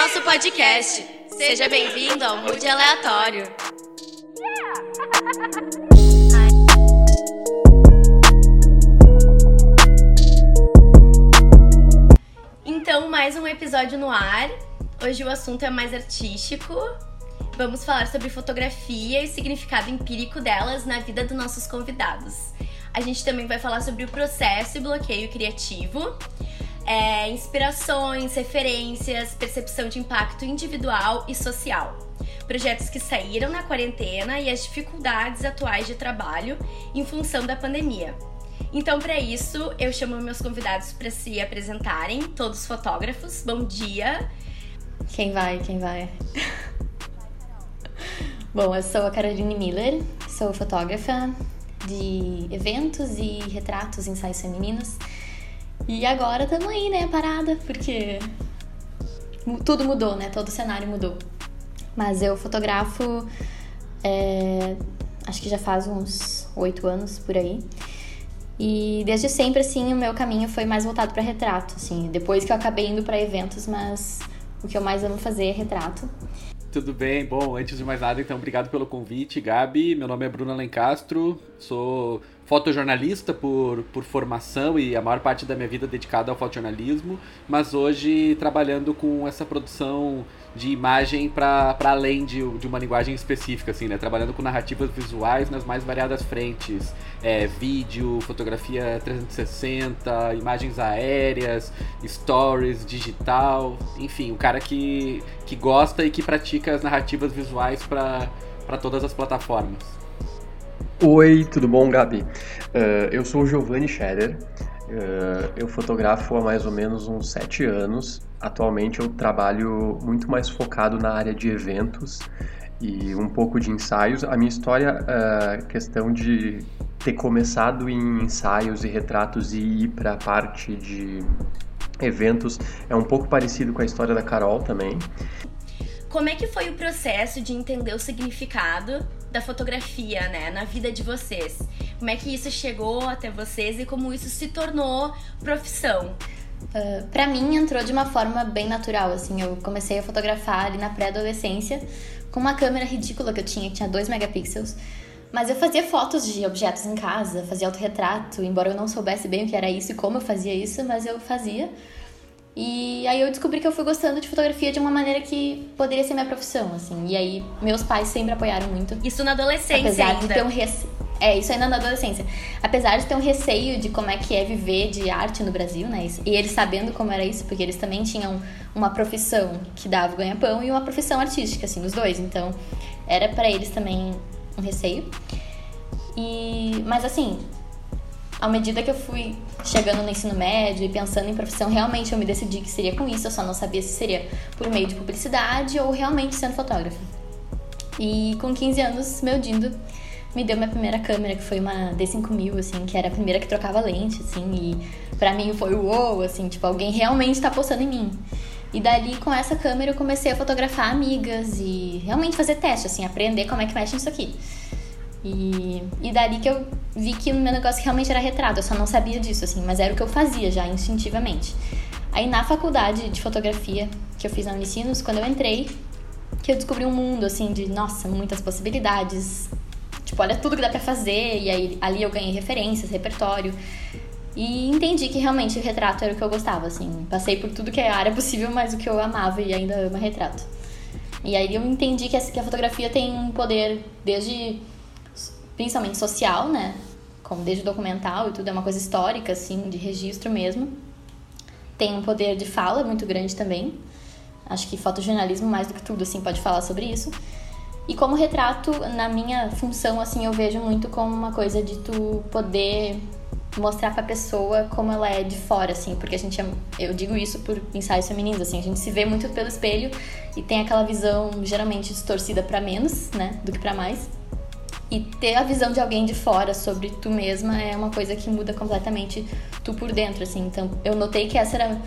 nosso podcast. Seja bem-vindo ao Mood Aleatório. Então, mais um episódio no ar. Hoje o assunto é mais artístico. Vamos falar sobre fotografia e o significado empírico delas na vida dos nossos convidados. A gente também vai falar sobre o processo e bloqueio criativo, é, inspirações, referências, percepção de impacto individual e social, projetos que saíram na quarentena e as dificuldades atuais de trabalho em função da pandemia. Então, para isso, eu chamo meus convidados para se apresentarem, todos fotógrafos. Bom dia! Quem vai? Quem vai? Bom, eu sou a Caroline Miller, sou fotógrafa de eventos e retratos, ensaios femininos. E agora estamos aí, né, parada, porque tudo mudou, né? Todo o cenário mudou. Mas eu fotografo, é, acho que já faz uns oito anos por aí. E desde sempre, assim, o meu caminho foi mais voltado para retrato, assim. Depois que eu acabei indo para eventos, mas o que eu mais amo fazer é retrato. Tudo bem? Bom, antes de mais nada, então, obrigado pelo convite, Gabi. Meu nome é Bruna Lencastro, sou fotojornalista por, por formação e a maior parte da minha vida dedicada ao fotojornalismo, mas hoje trabalhando com essa produção de imagem para além de, de uma linguagem específica, assim, né? Trabalhando com narrativas visuais nas mais variadas frentes. É, vídeo, fotografia 360, imagens aéreas, stories, digital, enfim, um cara que, que gosta e que pratica as narrativas visuais para todas as plataformas. Oi, tudo bom, Gabi? Uh, eu sou o Giovanni Scherer, uh, eu fotografo há mais ou menos uns sete anos. Atualmente eu trabalho muito mais focado na área de eventos e um pouco de ensaios. A minha história, a uh, questão de ter começado em ensaios e retratos e ir para a parte de eventos é um pouco parecido com a história da Carol também. Como é que foi o processo de entender o significado da fotografia, né, na vida de vocês? Como é que isso chegou até vocês e como isso se tornou profissão? Uh, ah, para mim entrou de uma forma bem natural, assim, eu comecei a fotografar ali na pré-adolescência com uma câmera ridícula que eu tinha, que tinha 2 megapixels. Mas eu fazia fotos de objetos em casa, fazia autorretrato, embora eu não soubesse bem o que era isso e como eu fazia isso, mas eu fazia. E aí eu descobri que eu fui gostando de fotografia de uma maneira que poderia ser minha profissão, assim. E aí meus pais sempre apoiaram muito. Isso na adolescência Apesar ainda. de ter um receio... É, isso ainda na adolescência. Apesar de ter um receio de como é que é viver de arte no Brasil, né? E eles sabendo como era isso, porque eles também tinham uma profissão que dava ganha-pão e uma profissão artística, assim, os dois. Então, era para eles também um receio. E... Mas assim, à medida que eu fui chegando no ensino médio e pensando em profissão, realmente eu me decidi que seria com isso, eu só não sabia se seria por meio de publicidade ou realmente sendo fotógrafa. E com 15 anos, meu Dindo me deu minha primeira câmera, que foi uma D5000, assim, que era a primeira que trocava lente, assim, e pra mim foi o assim, tipo, alguém realmente tá apostando em mim. E dali, com essa câmera, eu comecei a fotografar amigas e realmente fazer teste, assim, aprender como é que mexe nisso aqui. E, e dali que eu vi que o meu negócio realmente era retrato, eu só não sabia disso, assim, mas era o que eu fazia já instintivamente. Aí na faculdade de fotografia que eu fiz na Unicinos, quando eu entrei, que eu descobri um mundo, assim, de, nossa, muitas possibilidades. Tipo, olha tudo que dá pra fazer, e aí ali eu ganhei referências, repertório. E entendi que realmente o retrato era o que eu gostava, assim. Passei por tudo que é área possível, mas o que eu amava e ainda amo retrato. E aí eu entendi que a fotografia tem um poder desde principalmente social, né? Como desde o documental e tudo, é uma coisa histórica, assim, de registro mesmo. Tem um poder de fala muito grande também. Acho que fotojornalismo, mais do que tudo, assim, pode falar sobre isso. E como retrato, na minha função, assim, eu vejo muito como uma coisa de tu poder mostrar pra pessoa como ela é de fora, assim, porque a gente, é, eu digo isso por ensaios femininos, assim, a gente se vê muito pelo espelho e tem aquela visão geralmente distorcida para menos, né, do que para mais. E ter a visão de alguém de fora sobre tu mesma é uma coisa que muda completamente tu por dentro, assim. Então, eu notei que essa era,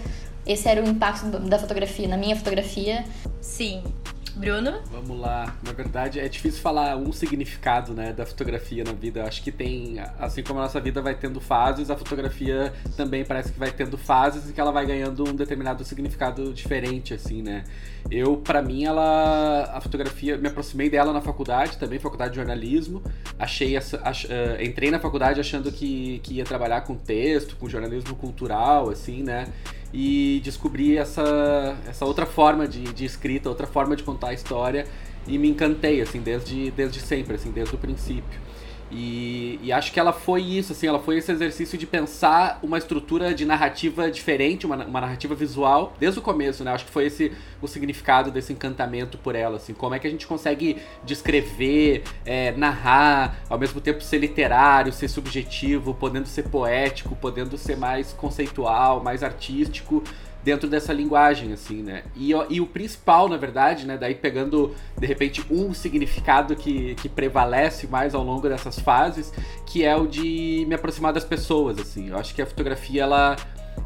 esse era o impacto da fotografia, na minha fotografia. Sim. Bruno? Vamos lá. Na verdade, é difícil falar um significado, né, da fotografia na vida. Eu acho que tem, assim como a nossa vida vai tendo fases, a fotografia também parece que vai tendo fases e que ela vai ganhando um determinado significado diferente, assim, né. Eu, para mim, ela, a fotografia, me aproximei dela na faculdade, também faculdade de jornalismo. Achei, ach, uh, entrei na faculdade achando que, que ia trabalhar com texto, com jornalismo cultural, assim, né e descobri essa, essa outra forma de, de escrita, outra forma de contar a história e me encantei, assim, desde, desde sempre, assim, desde o princípio. E, e, acho que ela foi isso, assim, ela foi esse exercício de pensar uma estrutura de narrativa diferente, uma, uma narrativa visual, desde o começo, né? Acho que foi esse o significado desse encantamento por ela, assim, como é que a gente consegue descrever, é, narrar, ao mesmo tempo ser literário, ser subjetivo, podendo ser poético, podendo ser mais conceitual, mais artístico, dentro dessa linguagem, assim, né? E, e o principal, na verdade, né? Daí pegando, de repente, um significado que, que prevalece mais ao longo dessas fases, que é o de me aproximar das pessoas, assim. Eu acho que a fotografia, ela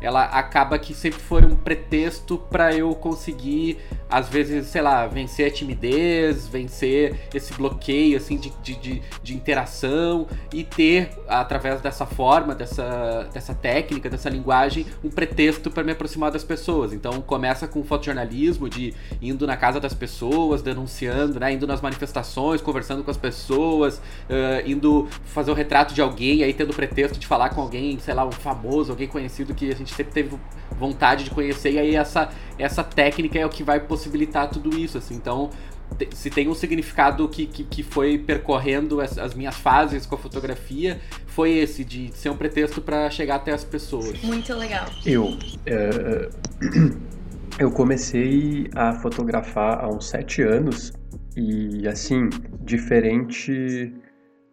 ela acaba que sempre foi um pretexto para eu conseguir, às vezes, sei lá, vencer a timidez, vencer esse bloqueio, assim, de, de, de, de interação e ter, através dessa forma, dessa, dessa técnica, dessa linguagem, um pretexto para me aproximar das pessoas. Então, começa com o fotojornalismo, de indo na casa das pessoas, denunciando, né, indo nas manifestações, conversando com as pessoas, uh, indo fazer o retrato de alguém, aí tendo pretexto de falar com alguém, sei lá, um famoso, alguém conhecido que a gente gente sempre teve vontade de conhecer, e aí essa, essa técnica é o que vai possibilitar tudo isso, assim. Então, se tem um significado que, que, que foi percorrendo as, as, minhas fases com a fotografia, foi esse, de ser um pretexto para chegar até as pessoas. Muito legal. Eu. É, eu comecei a fotografar há uns sete anos, e assim, diferente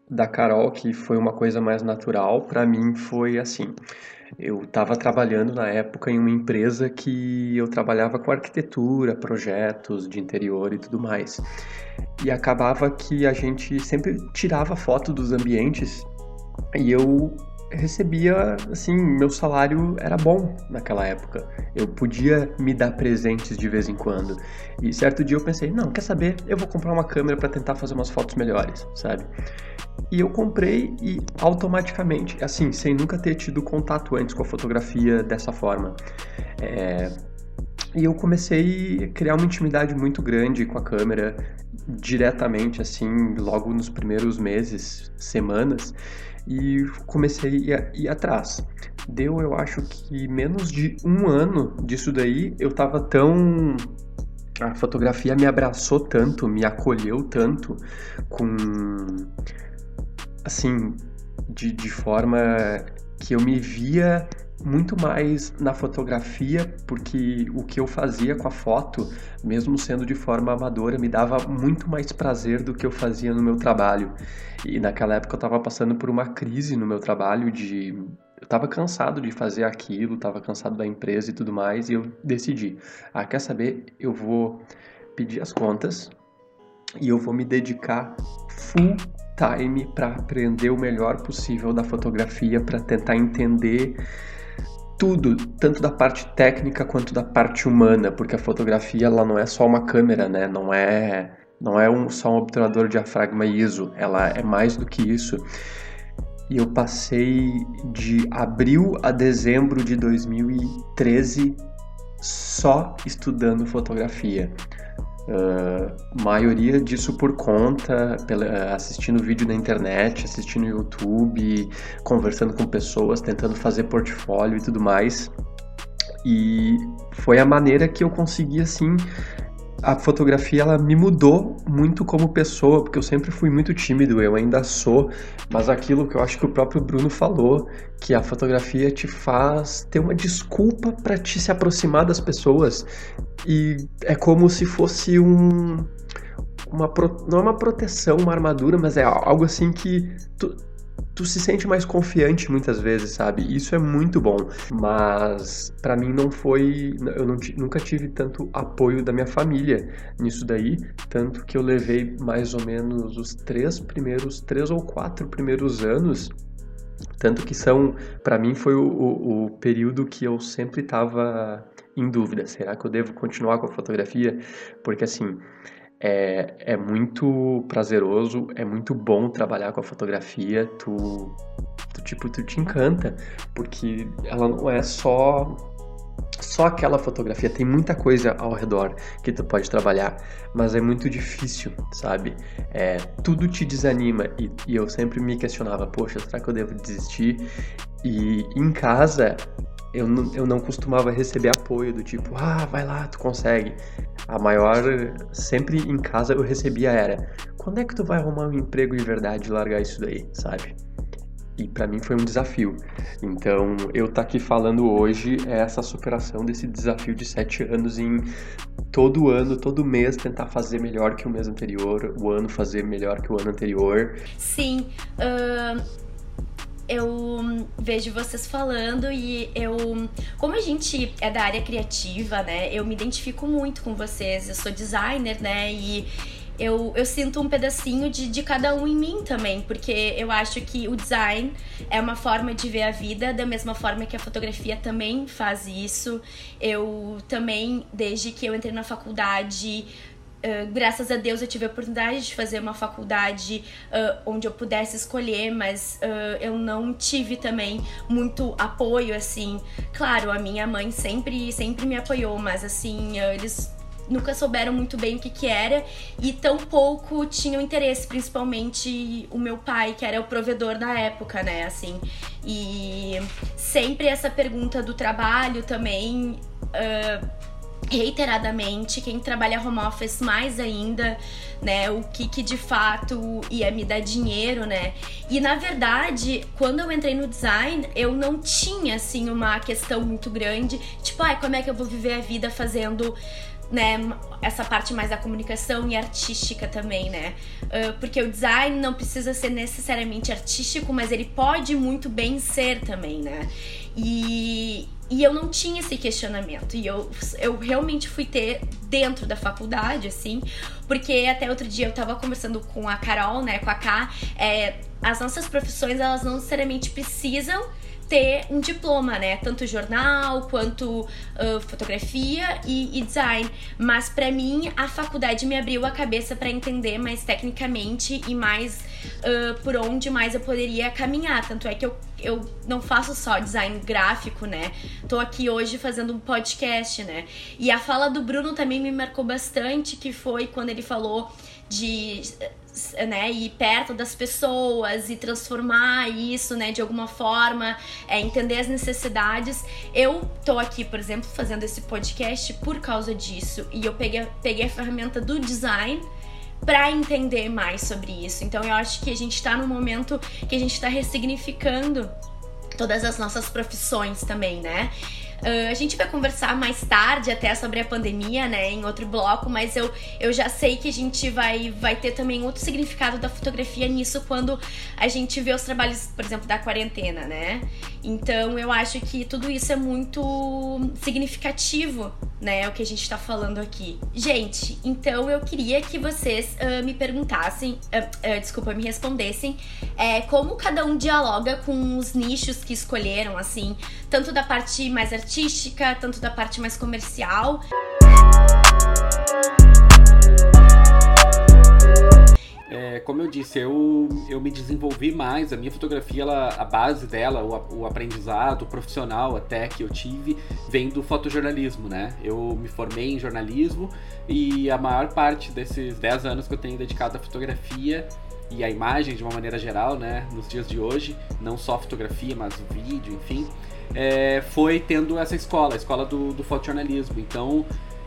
da Carol, que foi uma coisa mais natural, para mim foi assim. Eu estava trabalhando na época em uma empresa que eu trabalhava com arquitetura, projetos de interior e tudo mais. E acabava que a gente sempre tirava foto dos ambientes e eu recebia, assim, meu salário era bom naquela época. Eu podia me dar presentes de vez em quando. E certo dia eu pensei, não, quer saber? Eu vou comprar uma câmera para tentar fazer umas fotos melhores, sabe? E eu comprei e automaticamente, assim, sem nunca ter tido contato antes com a fotografia dessa forma. É... E eu comecei a criar uma intimidade muito grande com a câmera, diretamente, assim, logo nos primeiros meses, semanas e comecei a ir, atrás. Deu, eu acho que menos de um ano disso daí, eu tava tão a fotografia me abraçou tanto, me acolheu tanto, com. assim, de, de forma que eu me via muito mais na fotografia, porque o que eu fazia com a foto, mesmo sendo de forma amadora, me dava muito mais prazer do que eu fazia no meu trabalho. E naquela época eu estava passando por uma crise no meu trabalho de eu estava cansado de fazer aquilo, estava cansado da empresa e tudo mais, e eu decidi, ah, quer saber, eu vou pedir as contas e eu vou me dedicar full time para aprender o melhor possível da fotografia, para tentar entender tudo, tanto da parte técnica quanto da parte humana, porque a fotografia ela não é só uma câmera, né? Não é, não é um, só um obturador diafragma ISO, ela é mais do que isso. E eu passei de abril a dezembro de 2013 só estudando fotografia. Uh, maioria disso por conta, pela, assistindo vídeo na internet, assistindo YouTube, conversando com pessoas, tentando fazer portfólio e tudo mais. E foi a maneira que eu consegui, assim, a fotografia ela me mudou muito como pessoa, porque eu sempre fui muito tímido, eu ainda sou, mas aquilo que eu acho que o próprio Bruno falou, que a fotografia te faz ter uma desculpa para te se aproximar das pessoas. E é como se fosse um uma não é uma proteção, uma armadura, mas é algo assim que tu, tu se sente mais confiante muitas vezes, sabe? Isso é muito bom, mas para mim não foi, eu não, nunca tive tanto apoio da minha família nisso daí, tanto que eu levei mais ou menos os três primeiros, três ou quatro primeiros anos tanto que são, para mim foi o, o, o, período que eu sempre estava em dúvida, será que eu devo continuar com a fotografia? Porque assim, é, é muito prazeroso, é muito bom trabalhar com a fotografia, tu, tu tipo, tu te encanta, porque ela não é só só aquela fotografia, tem muita coisa ao redor que tu pode trabalhar, mas é muito difícil, sabe? É, tudo te desanima e, e eu sempre me questionava, poxa, será que eu devo desistir? E em casa eu não, eu não costumava receber apoio do tipo, ah, vai lá, tu consegue. A maior, sempre em casa eu recebia era, quando é que tu vai arrumar um emprego de verdade e largar isso daí, sabe? E para mim foi um desafio. Então, eu tá aqui falando hoje é essa superação desse desafio de sete anos em todo ano, todo mês tentar fazer melhor que o mês anterior, o ano fazer melhor que o ano anterior. Sim. Uh eu vejo vocês falando e eu. Como a gente é da área criativa, né? Eu me identifico muito com vocês. Eu sou designer, né? E eu, eu sinto um pedacinho de, de cada um em mim também, porque eu acho que o design é uma forma de ver a vida, da mesma forma que a fotografia também faz isso. Eu também, desde que eu entrei na faculdade, Uh, graças a Deus eu tive a oportunidade de fazer uma faculdade uh, onde eu pudesse escolher, mas uh, eu não tive também muito apoio, assim. Claro, a minha mãe sempre, sempre me apoiou, mas assim, eles nunca souberam muito bem o que, que era e tão pouco tinham interesse, principalmente o meu pai, que era o provedor da época, né, assim. E sempre essa pergunta do trabalho também. Uh, reiteradamente, quem trabalha home office mais ainda, né, o que que de fato ia me dar dinheiro, né? E na verdade, quando eu entrei no design, eu não tinha assim uma questão muito grande, tipo, ai, como é que eu vou viver a vida fazendo né, essa parte mais da comunicação e artística também, né? Uh, porque o design não precisa ser necessariamente artístico, mas ele pode muito bem ser também, né? E, e eu não tinha esse questionamento. E eu, eu realmente fui ter dentro da faculdade, assim, porque até outro dia eu tava conversando com a Carol, né, com a K, é, as nossas profissões, elas não necessariamente precisam ter um diploma, né? Tanto jornal quanto uh, fotografia e, e, design. Mas para mim a faculdade me abriu a cabeça para entender mais tecnicamente e mais uh, por onde mais eu poderia caminhar. Tanto é que eu, eu não faço só design gráfico, né? Tô aqui hoje fazendo um podcast, né? E a fala do Bruno também me marcou bastante, que foi quando ele falou de né, ir perto das pessoas e transformar isso, né, de alguma forma, é, entender as necessidades. Eu tô aqui, por exemplo, fazendo esse podcast por causa disso e eu peguei, peguei a ferramenta do design para entender mais sobre isso. Então eu acho que a gente está no momento que a gente está ressignificando todas as nossas profissões também, né? Uh, a gente vai conversar mais tarde até sobre a pandemia, né, em outro bloco, mas eu, eu já sei que a gente vai, vai ter também outro significado da fotografia nisso quando a gente vê os trabalhos, por exemplo, da quarentena, né? Então eu acho que tudo isso é muito significativo, né? O que a gente tá falando aqui. Gente, então eu queria que vocês uh, me perguntassem, uh, uh, desculpa, me respondessem é, como cada um dialoga com os nichos que escolheram, assim, tanto da parte mais artística, tanto da parte mais comercial. É, como eu disse, eu, eu me desenvolvi mais. A minha fotografia, ela, a base dela, o, o aprendizado profissional até que eu tive, vem do fotojornalismo, né? Eu me formei em jornalismo e a maior parte desses 10 anos que eu tenho dedicado à fotografia e à imagem de uma maneira geral, né? Nos dias de hoje, não só fotografia, mas vídeo, enfim, é, foi tendo essa escola, a escola do, do fotojornalismo. Então,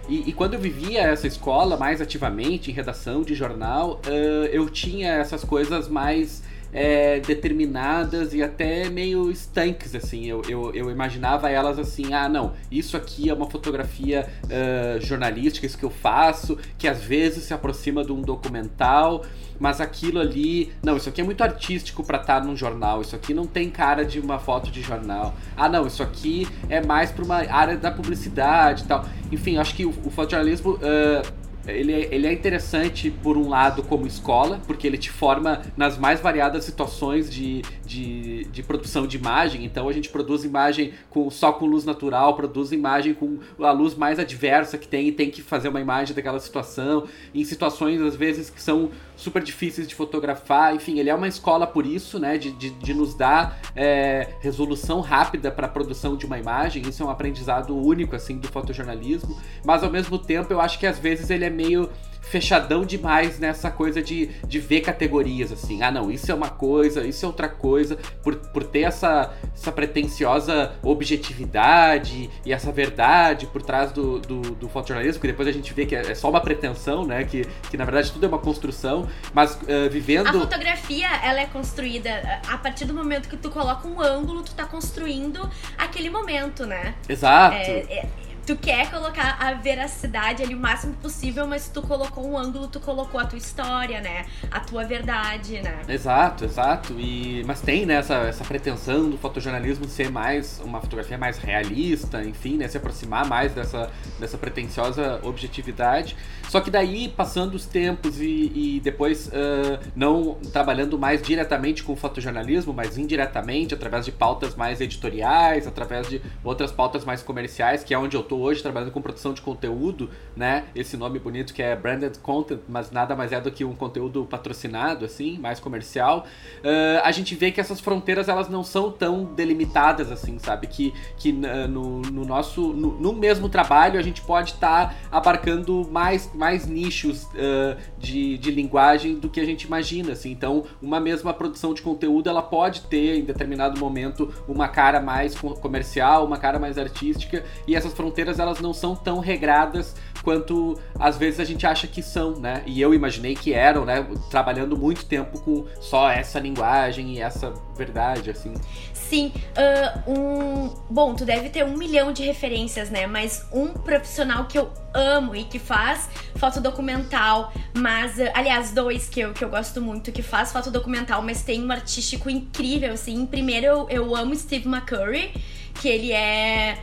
e, e, quando eu vivia essa escola mais ativamente, em redação de jornal, uh, eu tinha essas coisas mais é, determinadas e até meio estanques, assim. Eu, eu, eu, imaginava elas assim, ah, não, isso aqui é uma fotografia uh, jornalística, isso que eu faço, que às vezes se aproxima de um documental, mas aquilo ali, não, isso aqui é muito artístico para estar tá num jornal, isso aqui não tem cara de uma foto de jornal. Ah, não, isso aqui é mais para uma área da publicidade e tal. Enfim, acho que o, o fotojornalismo uh, ele é, ele é interessante por um lado como escola, porque ele te forma nas mais variadas situações de, de, de produção de imagem. Então a gente produz imagem com, só com luz natural, produz imagem com a luz mais adversa que tem e tem que fazer uma imagem daquela situação, em situações às vezes que são super difíceis de fotografar. Enfim, ele é uma escola por isso, né? De, de, de nos dar é, resolução rápida para a produção de uma imagem. Isso é um aprendizado único, assim, do fotojornalismo. Mas ao mesmo tempo, eu acho que às vezes ele é meio fechadão demais nessa coisa de, de ver categorias, assim. Ah, não, isso é uma coisa, isso é outra coisa, por, por ter essa, essa pretensiosa objetividade e essa verdade por trás do, do, do fotojornalismo, que depois a gente vê que é, é só uma pretensão, né? Que, que na verdade tudo é uma construção, mas uh, vivendo. A fotografia, ela é construída a partir do momento que tu coloca um ângulo, tu tá construindo aquele momento, né? Exato. É, é tu quer colocar a veracidade ali o máximo possível, mas tu colocou um ângulo, tu colocou a tua história, né? A tua verdade, né? Exato, exato. E, mas tem né, essa, essa pretensão do fotojornalismo ser mais uma fotografia mais realista, enfim, né? Se aproximar mais dessa, dessa pretensiosa objetividade. Só que daí, passando os tempos e, e depois uh, não trabalhando mais diretamente com o fotojornalismo, mas indiretamente, através de pautas mais editoriais, através de outras pautas mais comerciais, que é onde eu tô hoje trabalhando com produção de conteúdo, né? Esse nome bonito que é branded content, mas nada mais é do que um conteúdo patrocinado, assim, mais comercial. Uh, a gente vê que essas fronteiras elas não são tão delimitadas assim, sabe? Que, que no, no nosso, no, no, mesmo trabalho a gente pode estar tá abarcando mais, mais nichos uh, de, de linguagem do que a gente imagina, assim. Então, uma mesma produção de conteúdo ela pode ter em determinado momento uma cara mais comercial, uma cara mais artística e essas fronteiras elas não são tão regradas quanto às vezes a gente acha que são, né? E eu imaginei que eram, né? Trabalhando muito tempo com só essa linguagem e essa verdade, assim. Sim, uh, um... bom, tu deve ter um milhão de referências, né? Mas um profissional que eu amo e que faz foto documental, mas, aliás, dois que eu, que eu gosto muito, que faz foto documental, mas tem um artístico incrível, assim. Primeiro, eu, eu amo Steve McCurry, que ele é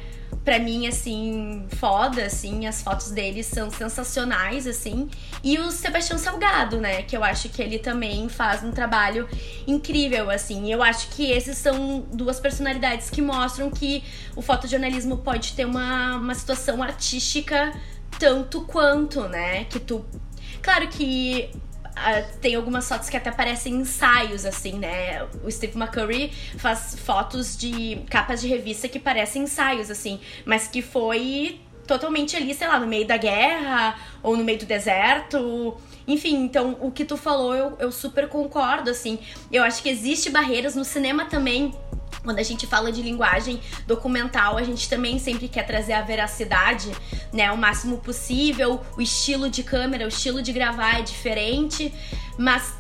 para mim, assim, foda, assim, as fotos dele são sensacionais, assim. E o Sebastião Salgado, né, que eu acho que ele também faz um trabalho incrível, assim. Eu acho que esses são duas personalidades que mostram que o fotojornalismo pode ter uma, uma situação artística tanto quanto, né, que tu... Claro que Uh, tem algumas fotos que até parecem ensaios, assim, né? O Steve McCurry faz fotos de capas de revista que parecem ensaios, assim, mas que foi totalmente ali, sei lá, no meio da guerra ou no meio do deserto. Enfim, então o que tu falou eu, eu super concordo, assim. Eu acho que existe barreiras no cinema também quando a gente fala de linguagem documental, a gente também sempre quer trazer a veracidade, né, o máximo possível. O estilo de câmera, o estilo de gravar é diferente, mas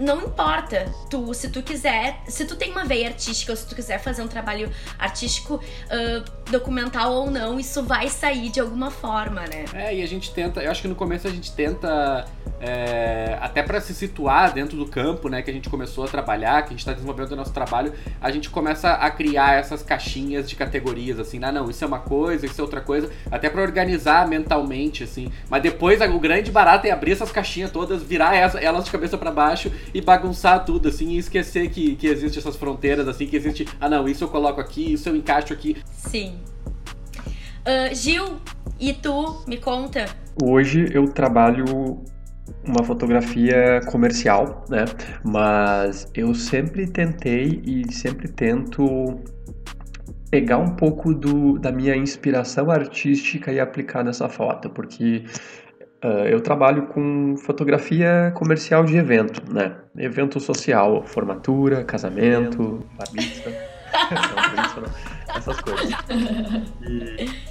não importa. Tu, se tu quiser, se tu tem uma veia artística ou se tu quiser fazer um trabalho artístico uh, documental ou não, isso vai sair de alguma forma, né? É, e a gente tenta, eu acho que no começo a gente tenta é, até para se situar dentro do campo, né, que a gente começou a trabalhar, que a gente está desenvolvendo o nosso trabalho, a gente começa a criar essas caixinhas de categorias, assim, ah, não, isso é uma coisa, isso é outra coisa, até para organizar mentalmente, assim. Mas depois o grande barato é abrir essas caixinhas todas, virar elas de cabeça para baixo e bagunçar tudo, assim, e esquecer que, que existe essas fronteiras, assim, que existe, ah, não, isso eu coloco aqui, isso eu encaixo aqui. Sim. Uh, Gil, e tu, me conta? Hoje eu trabalho uma fotografia comercial, né? Mas eu sempre tentei e sempre tento pegar um pouco do, da minha inspiração artística e aplicar nessa foto, porque uh, eu trabalho com fotografia comercial de evento, né? Evento social, formatura, casamento, bar essas coisas. E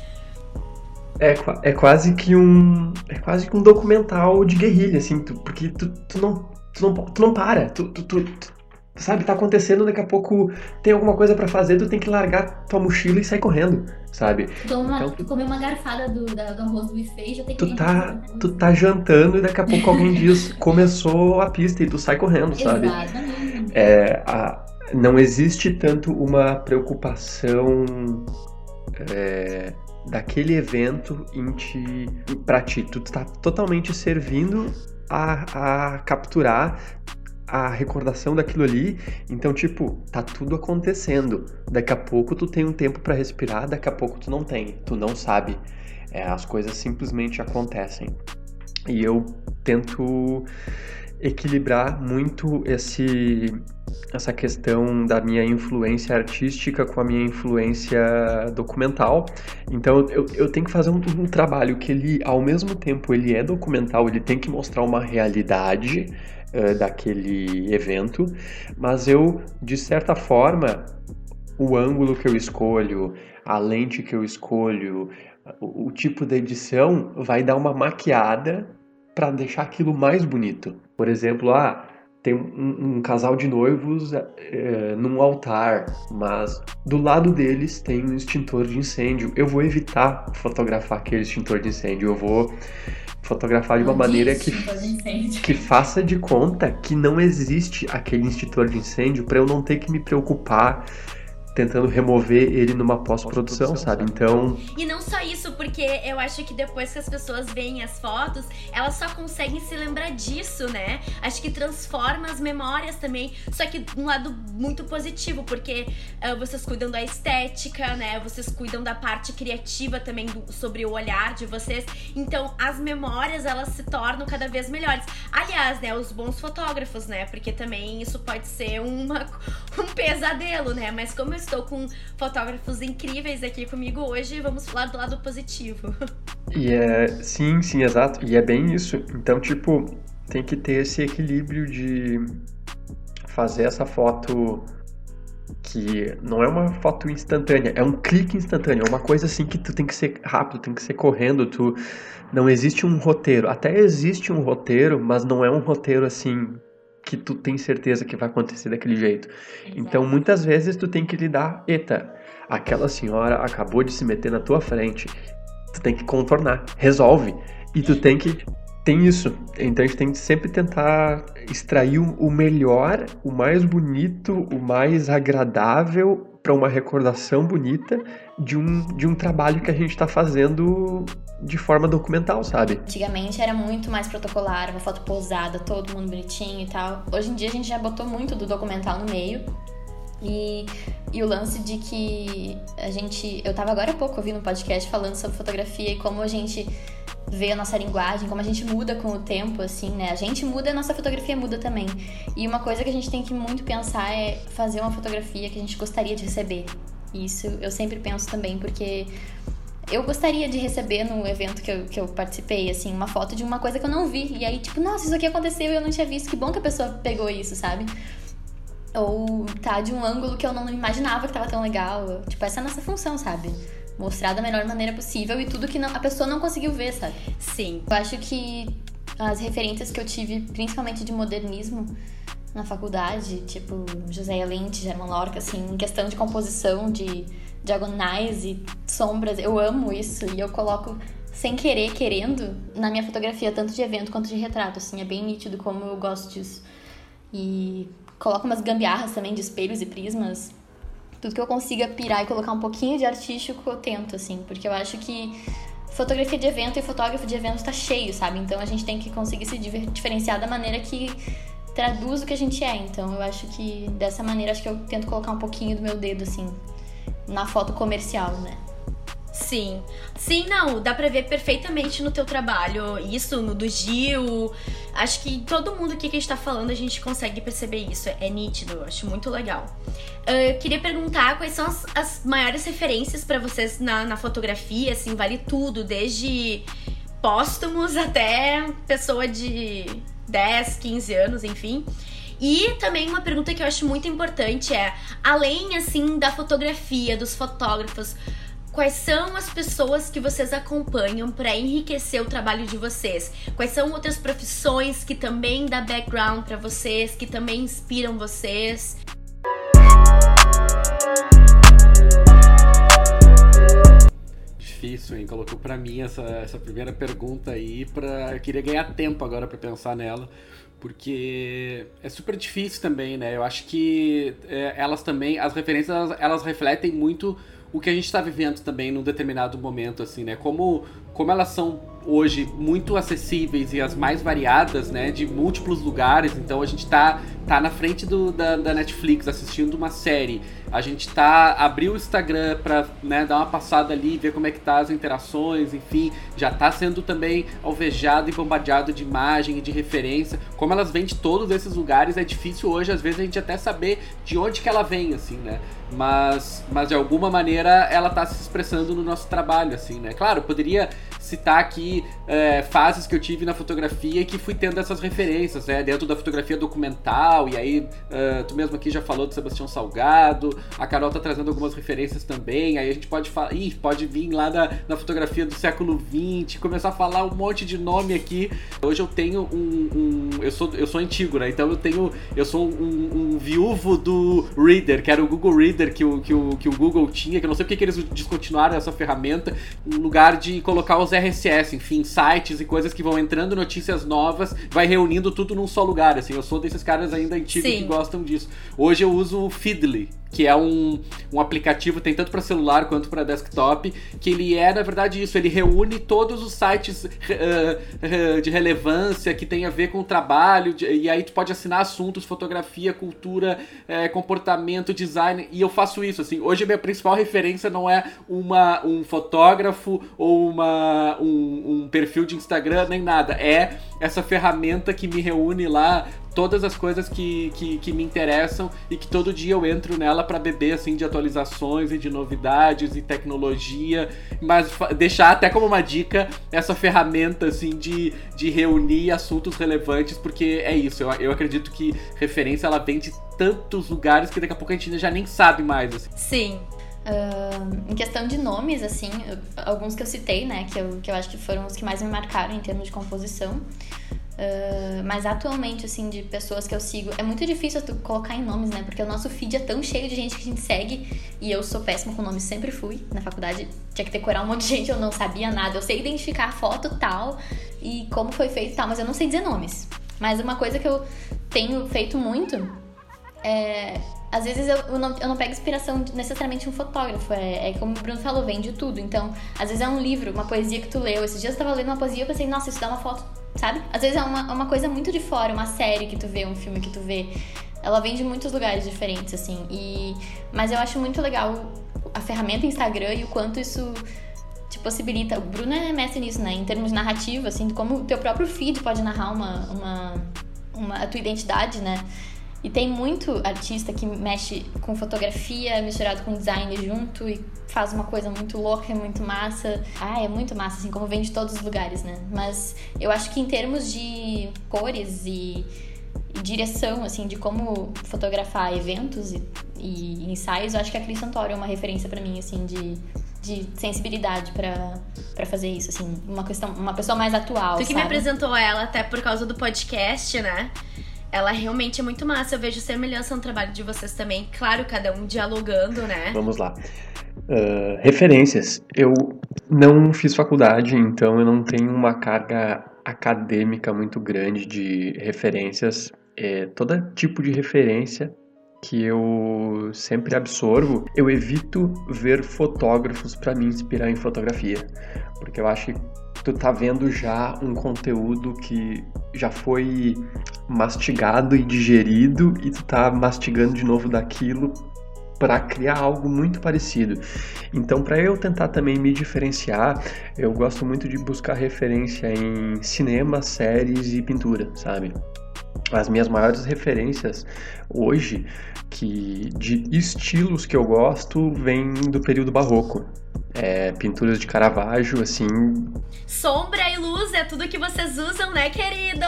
é, é quase que um. É quase que um documental de guerrilha, assim, tu, porque tu, tu, não, tu, não, tu não para. Tu, tu, tu, sabe, tá acontecendo, daqui a pouco tem alguma coisa para fazer, tu tem que largar tua mochila e sair correndo, sabe? Toma, então, tu, comer uma garfada do, da, do arroz do buffet já tem que tu tá, tu tá jantando e daqui a pouco alguém diz começou a pista e tu sai correndo, sabe? Exatamente. É, a, não existe tanto uma preocupação. É, daquele evento em ti, pra ti. Tu tá totalmente servindo a, a capturar a recordação daquilo ali. Então, tipo, tá tudo acontecendo. Daqui a pouco tu tem um tempo para respirar, daqui a pouco tu não tem. Tu não sabe. É, as coisas simplesmente acontecem. E eu tento equilibrar muito esse essa questão da minha influência artística com a minha influência documental. Então eu, eu tenho que fazer um, um, trabalho que ele, ao mesmo tempo, ele é documental, ele tem que mostrar uma realidade uh, daquele evento, mas eu, de certa forma, o ângulo que eu escolho, a lente que eu escolho, o, o tipo de edição vai dar uma maquiada para deixar aquilo mais bonito. Por exemplo, ah, tem um, um casal de noivos é, num altar, mas do lado deles tem um extintor de incêndio. Eu vou evitar fotografar aquele extintor de incêndio. Eu vou fotografar de uma maneira que, que faça de conta que não existe aquele extintor de incêndio para eu não ter que me preocupar tentando remover ele numa pós-produção, sabe? Então. E não só isso, porque eu acho que depois que as pessoas veem as fotos, elas só conseguem se lembrar disso, né? Acho que transforma as memórias também, só que um lado muito positivo, porque uh, vocês cuidam da estética, né? Vocês cuidam da parte criativa também do, sobre o olhar de vocês. Então, as memórias elas se tornam cada vez melhores. Aliás, né, os bons fotógrafos, né? Porque também isso pode ser uma, um pesadelo, né? Mas como eu estou com fotógrafos incríveis aqui comigo hoje. Vamos falar do lado positivo. E é, sim, sim, exato. E é bem isso. Então, tipo, tem que ter esse equilíbrio de fazer essa foto que não é uma foto instantânea, é um clique instantâneo, é uma coisa assim que tu tem que ser rápido, tem que ser correndo, tu não existe um roteiro. Até existe um roteiro, mas não é um roteiro assim que tu tem certeza que vai acontecer daquele jeito. Exato. Então, muitas vezes tu tem que lidar, eita, aquela senhora acabou de se meter na tua frente. Tu tem que contornar, resolve. E tu tem que tem isso. Então a gente tem que sempre tentar extrair o melhor, o mais bonito, o mais agradável para uma recordação bonita de um, de um trabalho que a gente está fazendo de forma documental, sabe? Antigamente era muito mais protocolar, uma foto posada, todo mundo bonitinho e tal. Hoje em dia a gente já botou muito do documental no meio. E, e o lance de que a gente. Eu tava agora há pouco ouvindo um podcast falando sobre fotografia e como a gente vê a nossa linguagem, como a gente muda com o tempo, assim, né? A gente muda, a nossa fotografia muda também. E uma coisa que a gente tem que muito pensar é fazer uma fotografia que a gente gostaria de receber. Isso eu sempre penso também, porque eu gostaria de receber no evento que eu, que eu participei, assim, uma foto de uma coisa que eu não vi. E aí, tipo, nossa, isso aqui aconteceu e eu não tinha visto. Que bom que a pessoa pegou isso, sabe? Ou tá de um ângulo que eu não imaginava que tava tão legal. Tipo, essa é a nossa função, sabe? mostrar da melhor maneira possível e tudo que não, a pessoa não conseguiu ver, sabe? Sim. Eu acho que as referências que eu tive, principalmente de modernismo na faculdade, tipo José Lente, German Lorca, assim, em questão de composição, de diagonais e sombras, eu amo isso e eu coloco sem querer, querendo, na minha fotografia, tanto de evento quanto de retrato, assim, é bem nítido como eu gosto disso. E coloco umas gambiarras também de espelhos e prismas tudo que eu consiga pirar e colocar um pouquinho de artístico, eu tento, assim, porque eu acho que fotografia de evento e fotógrafo de evento tá cheio, sabe? Então a gente tem que conseguir se diferenciar da maneira que traduz o que a gente é. Então eu acho que dessa maneira acho que eu tento colocar um pouquinho do meu dedo assim na foto comercial, né? Sim. Sim, não, dá pra ver perfeitamente no teu trabalho. Isso, no do Gil. Acho que todo mundo aqui que a gente tá falando, a gente consegue perceber isso. É nítido, acho muito legal. Uh, queria perguntar quais são as, as maiores referências para vocês na, na fotografia, assim, vale tudo, desde póstumos até pessoa de 10, 15 anos, enfim. E também uma pergunta que eu acho muito importante é, além assim da fotografia, dos fotógrafos, Quais são as pessoas que vocês acompanham para enriquecer o trabalho de vocês? Quais são outras profissões que também dá background para vocês, que também inspiram vocês? Difícil, hein? Colocou para mim essa, essa primeira pergunta aí para eu queria ganhar tempo agora para pensar nela porque é super difícil também, né? Eu acho que é, elas também, as referências, elas, elas refletem muito o que a gente está vivendo também num determinado momento, assim, né? Como, como elas são hoje muito acessíveis e as mais variadas, né? De múltiplos lugares. Então a gente tá, tá na frente do, da, da Netflix assistindo uma série. A gente tá abriu o Instagram para né, dar uma passada ali, ver como é que tá as interações, enfim, já tá sendo também alvejado e bombardeado de imagem e de referência. Como elas vêm de todos esses lugares, é difícil hoje às vezes a gente até saber de onde que ela vem, assim, né? Mas, mas de alguma maneira ela tá se expressando no nosso trabalho, assim, né? Claro, poderia citar aqui é, fases que eu tive na fotografia que fui tendo essas referências, né? Dentro da fotografia documental, e aí uh, tu mesmo aqui já falou do Sebastião Salgado, a Carol tá trazendo algumas referências também, aí a gente pode falar, ih, pode vir lá da, na fotografia do século XX, começar a falar um monte de nome aqui. Hoje eu tenho um. um eu, sou, eu sou antigo, né? Então eu tenho. Eu sou um, um, viúvo do Reader, que era o Google Reader que o, que o, que o Google tinha, que eu não sei porque que eles descontinuaram essa ferramenta, um lugar de colocar os RSS, enfim, sites e coisas que vão entrando notícias novas, vai reunindo tudo num só lugar, assim. Eu sou desses caras ainda antigos Sim. que gostam disso. Hoje eu uso o Feedly, que é um, um aplicativo, tem tanto para celular quanto para desktop, que ele é, na verdade, isso, ele reúne todos os sites uh, de relevância que tem a ver com o trabalho, de, e aí tu pode assinar assuntos, fotografia, cultura, uh, comportamento, design, e eu faço isso, assim, hoje a minha principal referência não é uma, um fotógrafo ou uma, um, um perfil de Instagram, nem nada, é essa ferramenta que me reúne lá todas as coisas que, que, que, me interessam e que todo dia eu entro nela para beber assim de atualizações e de novidades e tecnologia, mas deixar até como uma dica essa ferramenta assim de, de reunir assuntos relevantes, porque é isso, eu, eu acredito que referência ela vem de tantos lugares que daqui a pouco a gente já nem sabe mais. Assim. Sim. Uh, em questão de nomes, assim, alguns que eu citei, né, que eu, que eu acho que foram os que mais me marcaram em termos de composição. Uh, mas atualmente, assim, de pessoas que eu sigo, é muito difícil colocar em nomes, né? Porque o nosso feed é tão cheio de gente que a gente segue e eu sou péssima com nomes, sempre fui. Na faculdade tinha que decorar um monte de gente, eu não sabia nada. Eu sei identificar foto tal e como foi feito tal, mas eu não sei dizer nomes. Mas uma coisa que eu tenho feito muito é. Às vezes eu, eu, não, eu não pego inspiração de necessariamente um fotógrafo, é, é como o Bruno falou, vem de tudo. Então, às vezes é um livro, uma poesia que tu leu. Esses dias eu tava lendo uma poesia e eu pensei, nossa, isso dá uma foto sabe? Às vezes é uma, uma coisa muito de fora, uma série que tu vê, um filme que tu vê. Ela vem de muitos lugares diferentes, assim. E... Mas eu acho muito legal a ferramenta Instagram e o quanto isso te possibilita. O Bruno é mestre nisso, né? Em termos de narrativa, assim, como o teu próprio feed pode narrar uma, uma, uma, a tua identidade, né? E tem muito artista que mexe com fotografia misturado com design junto e faz uma coisa muito louca, muito massa. Ah, é muito massa, assim, como vem de todos os lugares, né? Mas eu acho que em termos de cores e, e direção, assim, de como fotografar eventos e, e, ensaios, eu acho que a Cris Santoro é uma referência para mim, assim, de de sensibilidade para fazer isso, assim, uma questão, uma pessoa mais atual. Tu que sabe? me apresentou ela até por causa do podcast, né? Ela realmente é muito massa. Eu vejo semelhança no trabalho de vocês também. Claro, cada um dialogando, né? Vamos lá. Uh, referências. Eu não fiz faculdade, então eu não tenho uma carga acadêmica muito grande de referências. É, todo tipo de referência que eu sempre absorvo, eu evito ver fotógrafos para me inspirar em fotografia, porque eu acho que tu tá vendo já um conteúdo que já foi mastigado e digerido e tu tá mastigando de novo daquilo para criar algo muito parecido. Então, para eu tentar também me diferenciar, eu gosto muito de buscar referência em cinema, séries e pintura, sabe? As minhas maiores referências hoje, que de estilos que eu gosto, vêm do período barroco é, pinturas de Caravaggio, assim. Sombra e luz é tudo que vocês usam, né, queridos?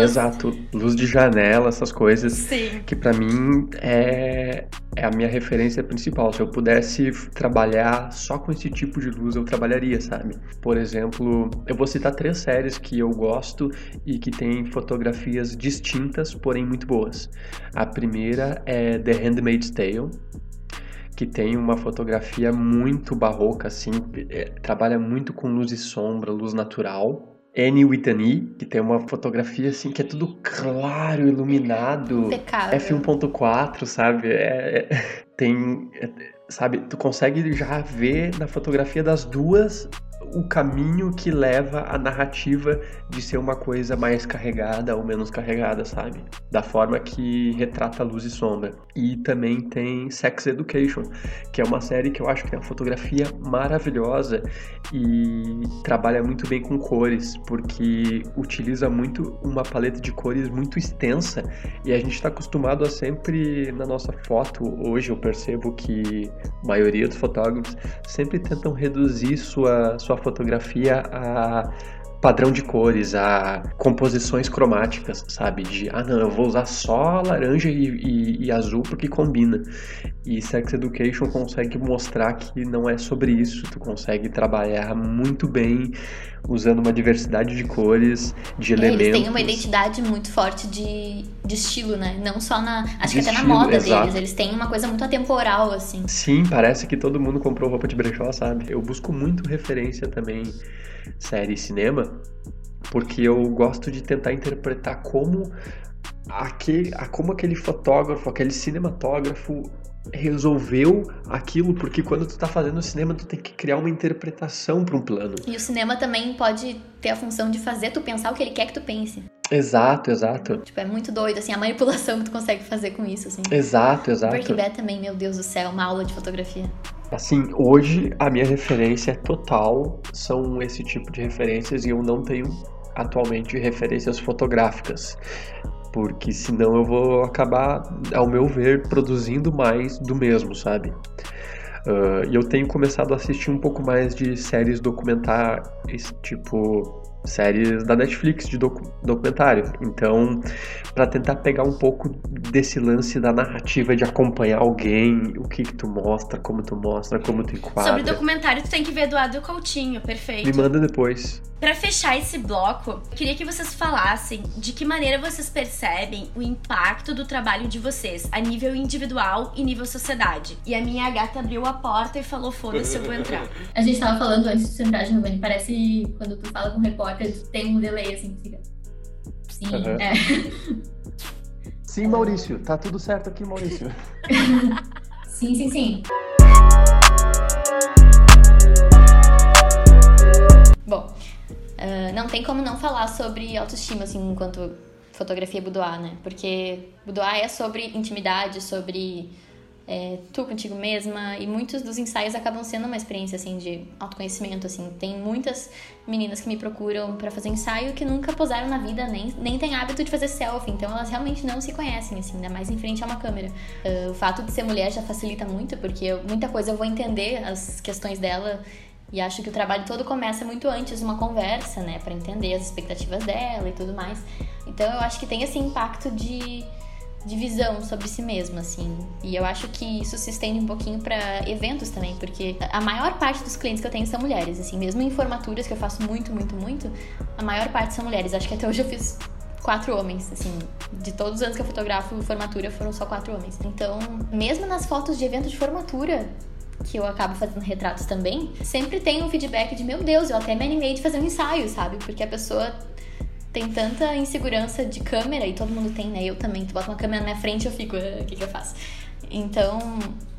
Exato, luz de janela, essas coisas. Sim. Que para mim é, é a minha referência principal. Se eu pudesse trabalhar só com esse tipo de luz, eu trabalharia, sabe? Por exemplo, eu vou citar três séries que eu gosto e que têm fotografias distintas, porém muito boas. A primeira é The Handmaid's Tale, que tem uma fotografia muito barroca, assim, é, trabalha muito com luz e sombra, luz natural. Annie Whitney, que tem uma fotografia assim que é tudo claro, iluminado. Impecável. F1.4, sabe? É, é, tem. É, sabe? Tu consegue já ver na fotografia das duas o caminho que leva a narrativa de ser uma coisa mais carregada ou menos carregada, sabe? Da forma que retrata luz e sombra. E também tem Sex Education, que é uma série que eu acho que tem uma fotografia maravilhosa e trabalha muito bem com cores, porque utiliza muito uma paleta de cores muito extensa e a gente está acostumado a sempre na nossa foto hoje eu percebo que a maioria dos fotógrafos sempre tentam reduzir sua sua fotografia a padrão de cores, a composições cromáticas, sabe? De, ah, não, eu vou usar só laranja e, e, e, azul porque combina. E Sex Education consegue mostrar que não é sobre isso, tu consegue trabalhar muito bem usando uma diversidade de cores, de é, elementos. Eles têm uma identidade muito forte de, de estilo, né? Não só na. Acho de que até estilo, na moda exato. deles. Eles têm uma coisa muito atemporal, assim. Sim, parece que todo mundo comprou roupa de brechó, sabe? Eu busco muito referência também série e cinema, porque eu gosto de tentar interpretar como aquele, como aquele fotógrafo, aquele cinematógrafo resolveu aquilo, porque quando tu tá fazendo cinema, tu tem que criar uma interpretação para um plano. E o cinema também pode ter a função de fazer tu pensar o que ele quer que tu pense. Exato, exato. Tipo, é muito doido, assim, a manipulação que tu consegue fazer com isso, assim. Exato, exato. Breaking Bad também, meu Deus do céu, uma aula de fotografia. Assim, hoje a minha referência total são esse tipo de referências e eu não tenho atualmente referências fotográficas porque senão eu vou acabar, ao meu ver, produzindo mais do mesmo, sabe? Uh, e eu tenho começado a assistir um pouco mais de séries documentais, tipo séries da Netflix de docu documentário. Então, para tentar pegar um pouco desse lance da narrativa de acompanhar alguém, o que que tu mostra, como tu mostra, como tu enquadra. Sobre documentário, tu tem que ver Eduardo Coutinho, perfeito. Me manda depois. Para fechar esse bloco, queria que vocês falassem de que maneira vocês percebem o impacto do trabalho de vocês a nível individual e nível sociedade. E a minha gata abriu a porta e falou: foda-se, eu vou entrar. A gente tava falando antes de você entrar, Giovanni, parece quando tu fala com um repórter, tem um delay assim, fica. Sim, uhum. é. Sim, Maurício, tá tudo certo aqui, Maurício. sim, sim, sim. Bom, uh, não tem como não falar sobre autoestima, assim, enquanto fotografia boudoir, né? Porque boudoir é sobre intimidade, sobre é, tu contigo mesma e muitos dos ensaios acabam sendo uma experiência assim de autoconhecimento assim. Tem muitas meninas que me procuram para fazer ensaio que nunca posaram na vida nem nem tem hábito de fazer selfie. Então elas realmente não se conhecem assim ainda mais em frente a uma câmera. Uh, o fato de ser mulher já facilita muito porque eu, muita coisa eu vou entender as questões dela. E acho que o trabalho todo começa muito antes de uma conversa né para entender as expectativas dela e tudo mais. Então eu acho que tem esse impacto de de visão sobre si mesma, assim. E eu acho que isso se estende um pouquinho para eventos também, porque a maior parte dos clientes que eu tenho são mulheres, assim, mesmo em formaturas que eu faço muito, muito, muito, a maior parte são mulheres. Acho que até hoje eu fiz quatro homens, assim, de todos os anos que eu fotografo formatura foram só quatro homens. Então, mesmo nas fotos de evento de formatura, que eu acabo fazendo retratos também, sempre tem um feedback de meu Deus, eu até me animei de fazer um ensaio, sabe? Porque a pessoa tem tanta insegurança de câmera, e todo mundo tem, né? Eu também. Tu bota uma câmera na minha frente eu fico, ah, o que, que eu faço? Então,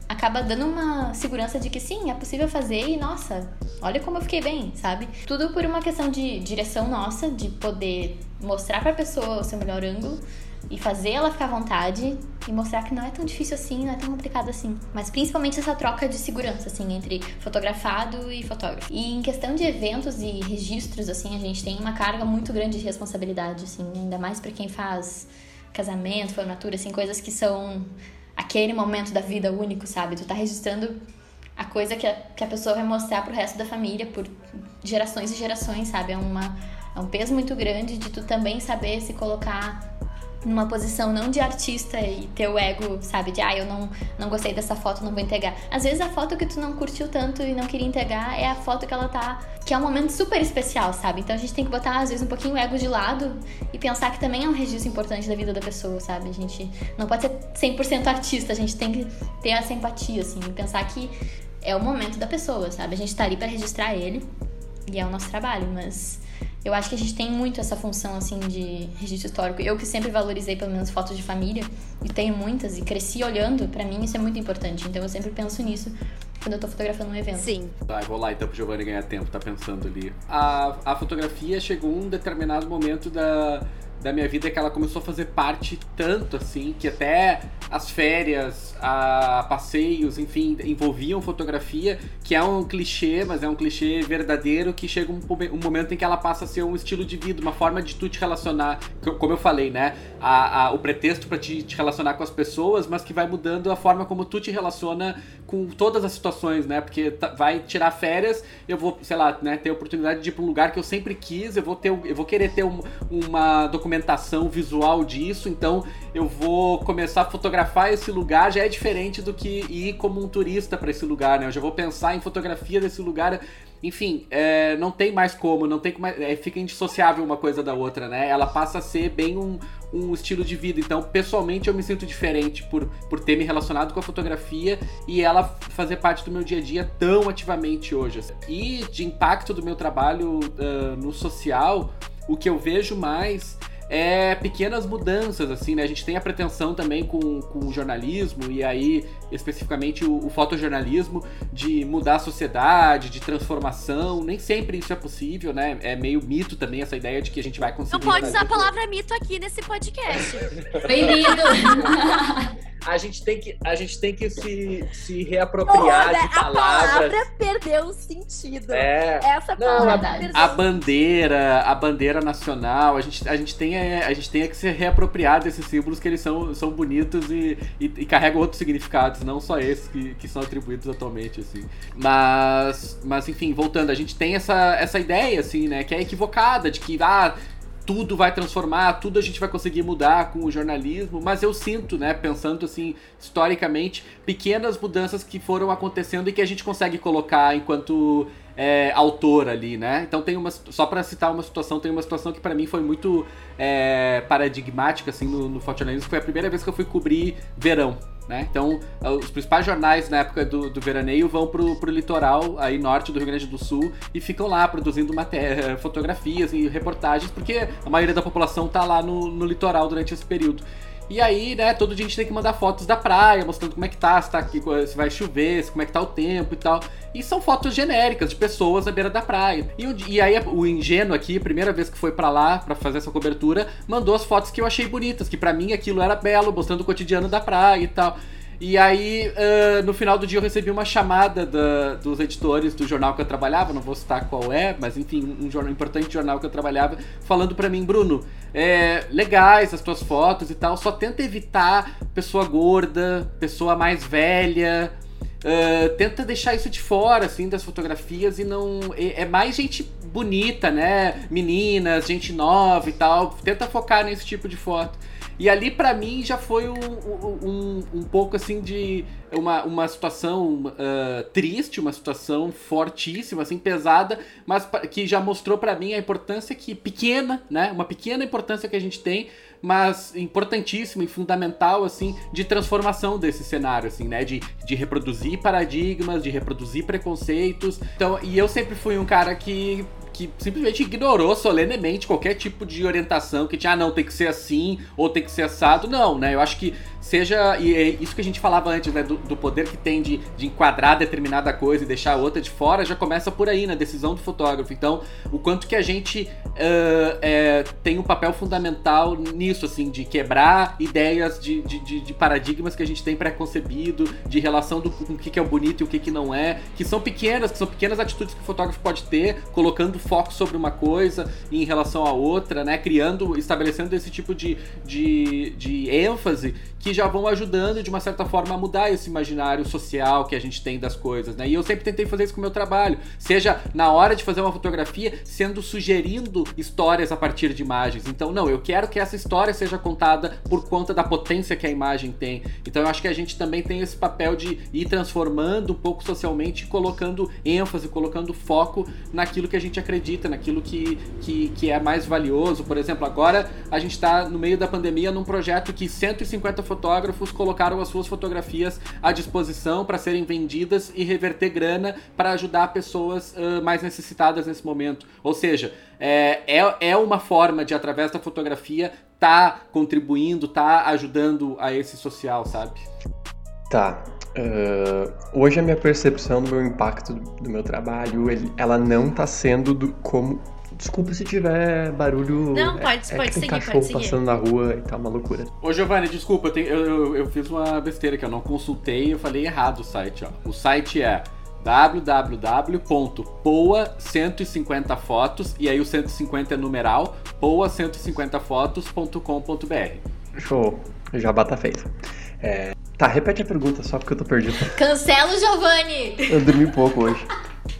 acaba dando uma segurança de que sim, é possível fazer e, nossa, olha como eu fiquei bem, sabe? Tudo por uma questão de direção nossa, de poder mostrar pra pessoa o seu melhor ângulo e fazer ela ficar à vontade e mostrar que não é tão difícil assim, não é tão complicado assim. Mas principalmente essa troca de segurança, assim, entre fotografado e fotógrafo. E em questão de eventos e registros, assim, a gente tem uma carga muito grande de responsabilidade, assim, ainda mais para quem faz casamento, formatura, assim, coisas que são aquele momento da vida único, sabe? Tu tá registrando a coisa que a, que a pessoa vai mostrar pro resto da família por gerações e gerações, sabe? É uma é um peso muito grande de tu também saber se colocar numa posição não de artista e ter o ego, sabe, de ah, eu não, não gostei dessa foto, não vou entregar. Às vezes a foto que tu não curtiu tanto e não queria entregar é a foto que ela tá. que é um momento super especial, sabe? Então a gente tem que botar, às vezes, um pouquinho o ego de lado e pensar que também é um registro importante da vida da pessoa, sabe? A gente não pode ser 100% artista, a gente tem que ter essa empatia, assim, e pensar que é o momento da pessoa, sabe? A gente tá ali para registrar ele e é o nosso trabalho, mas Eu acho que a gente tem muito essa função, assim, de registro histórico. Eu que sempre valorizei, pelo menos, fotos de família, e tenho muitas, e cresci olhando, para mim isso é muito importante. Então eu sempre penso nisso quando eu tô fotografando um evento. Sim. Tá, eu vou lá então pro Giovanni ganhar tempo, tá pensando ali. A, a fotografia chegou um determinado momento da, da minha vida que ela começou a fazer parte tanto assim que até as férias, a passeios, enfim, envolviam fotografia, que é um clichê, mas é um clichê verdadeiro que chega um, um momento em que ela passa a ser um estilo de vida, uma forma de tu te relacionar, como eu falei, né? A, a, o pretexto para te, te relacionar com as pessoas, mas que vai mudando a forma como tu te relaciona com todas as situações, né? Porque vai tirar férias, eu vou, sei lá, né, ter a oportunidade de ir para um lugar que eu sempre quis, eu vou ter, eu vou querer ter um, uma documentação visual disso, então eu vou começar a fotografar esse lugar, já é diferente do que ir como um turista para esse lugar, né? Eu já vou pensar em fotografia desse lugar enfim, é, não tem mais como, não tem como, é, fica indissociável uma coisa da outra, né? Ela passa a ser bem um, um estilo de vida. Então, pessoalmente, eu me sinto diferente por, por ter me relacionado com a fotografia e ela fazer parte do meu dia a dia tão ativamente hoje. E de impacto do meu trabalho uh, no social, o que eu vejo mais é pequenas mudanças, assim, né? A gente tem a pretensão também com, com o jornalismo, e aí, especificamente, o, o fotojornalismo, de mudar a sociedade, de transformação. Nem sempre isso é possível, né? É meio mito também essa ideia de que a gente vai conseguir. Não pode usar a palavra mito aqui nesse podcast. Bem-vindo! a gente tem que, a gente tem que se, se reapropriar Olha, de palavras. A palavra perdeu o sentido. É. Essa palavra Não, perdeu. A bandeira, a bandeira nacional, a gente, a gente tem a gente tem que se reapropriar desses símbolos que eles são, são bonitos e, e, e carregam outros significados, não só esses que, que são atribuídos atualmente, assim. Mas, mas enfim, voltando, a gente tem essa, essa ideia, assim, né, que é equivocada, de que, ah, tudo vai transformar, tudo a gente vai conseguir mudar com o jornalismo, mas eu sinto, né, pensando assim, historicamente, pequenas mudanças que foram acontecendo e que a gente consegue colocar enquanto é, autor ali, né? Então tem uma, só para citar uma situação, tem uma situação que para mim foi muito é, paradigmática assim no, no Fortaleza, foi a primeira vez que eu fui cobrir verão, né? Então, os principais jornais na época do, do veraneio vão pro, pro litoral, aí norte do Rio Grande do Sul, e ficam lá produzindo matéria, fotografias e reportagens, porque a maioria da população tá lá no, no litoral durante esse período. E aí, né, todo dia a gente tem que mandar fotos da praia, mostrando como é que tá, se tá aqui, se vai chover, se como é que tá o tempo e tal. E são fotos genéricas de pessoas à beira da praia. E, e aí o ingênuo aqui, primeira vez que foi para lá para fazer essa cobertura, mandou as fotos que eu achei bonitas, que para mim aquilo era belo, mostrando o cotidiano da praia e tal. E aí, uh, no final do dia, eu recebi uma chamada da, dos editores do jornal que eu trabalhava, não vou citar qual é, mas enfim, um, jornal, importante jornal que eu trabalhava, falando para mim, Bruno, é, legais as tuas fotos e tal, só tenta evitar pessoa gorda, pessoa mais velha, Uh, tenta deixar isso de fora, assim, das fotografias e não. É, mais gente bonita, né? Meninas, gente nova e tal. Tenta focar nesse tipo de foto. E ali para mim já foi um, um, um, pouco assim de uma, uma situação uh, triste, uma situação fortíssima, assim, pesada, mas que já mostrou para mim a importância que pequena, né? Uma pequena importância que a gente tem, mas importantíssima e fundamental, assim, de transformação desse cenário, assim, né? De, de reproduzir paradigmas, de reproduzir preconceitos. Então, e eu sempre fui um cara que que simplesmente ignorou solenemente qualquer tipo de orientação que tinha, ah, não, tem que ser assim ou tem que ser assado. Não, né? Eu acho que seja. E é isso que a gente falava antes, né? Do, do poder que tem de, de enquadrar determinada coisa e deixar outra de fora, já começa por aí, na decisão do fotógrafo. Então, o quanto que a gente uh, é, tem um papel fundamental nisso, assim, de quebrar ideias de, de, de paradigmas que a gente tem pré-concebido, de relação do com o que, que é o bonito e o que, que não é, que são pequenas, que são pequenas atitudes que o fotógrafo pode ter, colocando foco sobre uma coisa em relação a outra, né? Criando, estabelecendo esse tipo de, de, de ênfase que já vão ajudando de uma certa forma a mudar esse imaginário social que a gente tem das coisas, né? E eu sempre tentei fazer isso com o meu trabalho, seja na hora de fazer uma fotografia, sendo sugerindo histórias a partir de imagens. Então, não, eu quero que essa história seja contada por conta da potência que a imagem tem. Então, eu acho que a gente também tem esse papel de ir transformando um pouco socialmente, colocando ênfase, colocando foco naquilo que a gente acredita acredita, naquilo que, que, que é mais valioso. Por exemplo, agora a gente está no meio da pandemia num projeto que 150 fotógrafos colocaram as suas fotografias à disposição para serem vendidas e reverter grana para ajudar pessoas uh, mais necessitadas nesse momento. Ou seja, é, é, é uma forma de, através da fotografia, tá contribuindo, tá ajudando a esse social, sabe? Tá. Uh, hoje a minha percepção do meu impacto do meu trabalho, ele, ela não tá sendo do, como. Desculpa se tiver barulho. Não, pode, é, pode é seguir, cachorro pode seguir. passando na rua e tá uma loucura. Ô Giovanni, desculpa, eu, tenho- eu, eu, eu fiz uma besteira que eu não consultei, eu falei errado o site, ó. O site é www.poa150fotos e aí o 150 é numeral, poa150fotos.com.br. Show. Já bata feita. É, tá, repete a pergunta só porque eu tô perdido. Cancela o Giovanni! Eu dormi pouco hoje.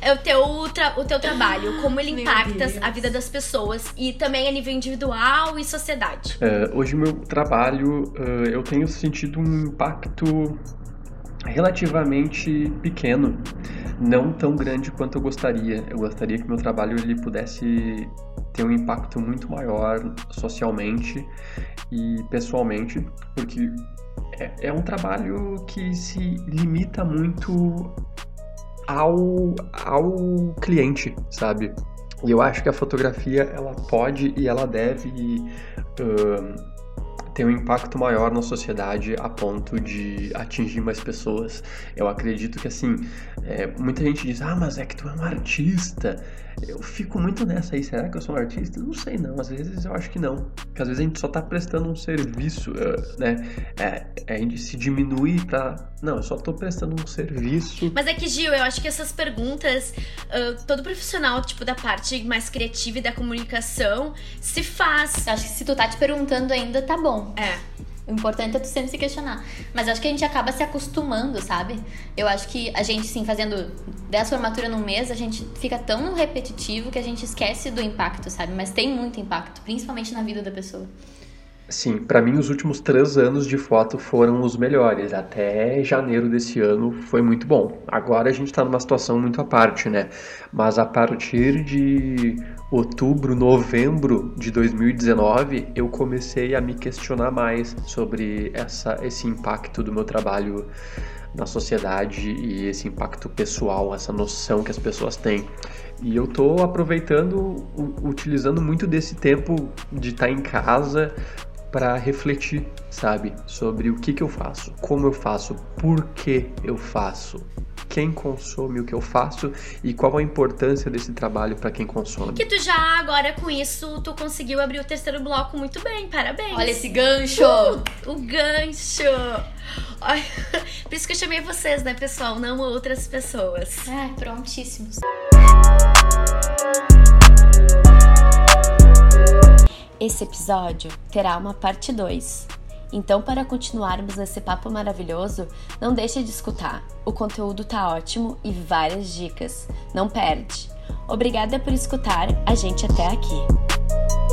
É o teu, tra- o teu trabalho, como ele impacta a vida das pessoas e também a nível individual e sociedade. É, hoje meu trabalho, é, eu tenho sentido um impacto relativamente pequeno, não tão grande quanto eu gostaria. Eu gostaria que meu trabalho ele pudesse ter um impacto muito maior socialmente e pessoalmente, porque é, é um trabalho que se limita muito ao, ao cliente, sabe? E eu acho que a fotografia ela pode e ela deve ahn, ter um impacto maior na sociedade a ponto de atingir mais pessoas. Eu acredito que assim, é, muita gente diz, ah, mas é que tu é um artista. Eu fico muito nessa aí, será que eu sou um artista? Não sei não, às vezes eu acho que não. Porque às vezes a gente só tá prestando um serviço, eh, né? É, a gente se diminui pra. Não, eu só tô prestando um serviço. Mas é que, Gil, eu acho que essas perguntas, ah, todo profissional, tipo, da parte mais criativa e da comunicação, se faz. Eu Acho que se tu tá te perguntando ainda, tá bom. É. O importante é tu sempre se questionar. Mas acho que a gente acaba se acostumando, sabe? Eu acho que a gente, sim, fazendo 10 formaturas num mês, a gente fica tão repetitivo que a gente esquece do impacto, sabe? Mas tem muito impacto, principalmente na vida da pessoa. Sim, pra mim os últimos três anos de foto foram os melhores. Até janeiro desse ano foi muito bom. Agora a gente tá numa situação muito à parte, né? Mas a partir de outubro, novembro de 2019, eu comecei a me questionar mais sobre essa, esse impacto do meu trabalho na sociedade e esse impacto pessoal, essa noção que as pessoas têm. E eu tô aproveitando, utilizando muito desse tempo de estar em casa para refletir, sabe, sobre o que que eu faço, como eu faço, por que eu faço, quem consome o que eu faço e qual a importância desse trabalho para quem consome. Que tu já, agora com isso, tu conseguiu abrir o terceiro bloco muito bem. Parabéns. Olha esse gancho! O gancho! Ai, Por isso que eu chamei vocês, né, pessoal? Não outras pessoas. Ai, prontíssimos. Esse episódio terá uma parte 2. Então, para continuarmos nesse papo maravilhoso, não deixe de escutar. O conteúdo tá ótimo e várias dicas. Não perde. Obrigada por escutar a gente até aqui.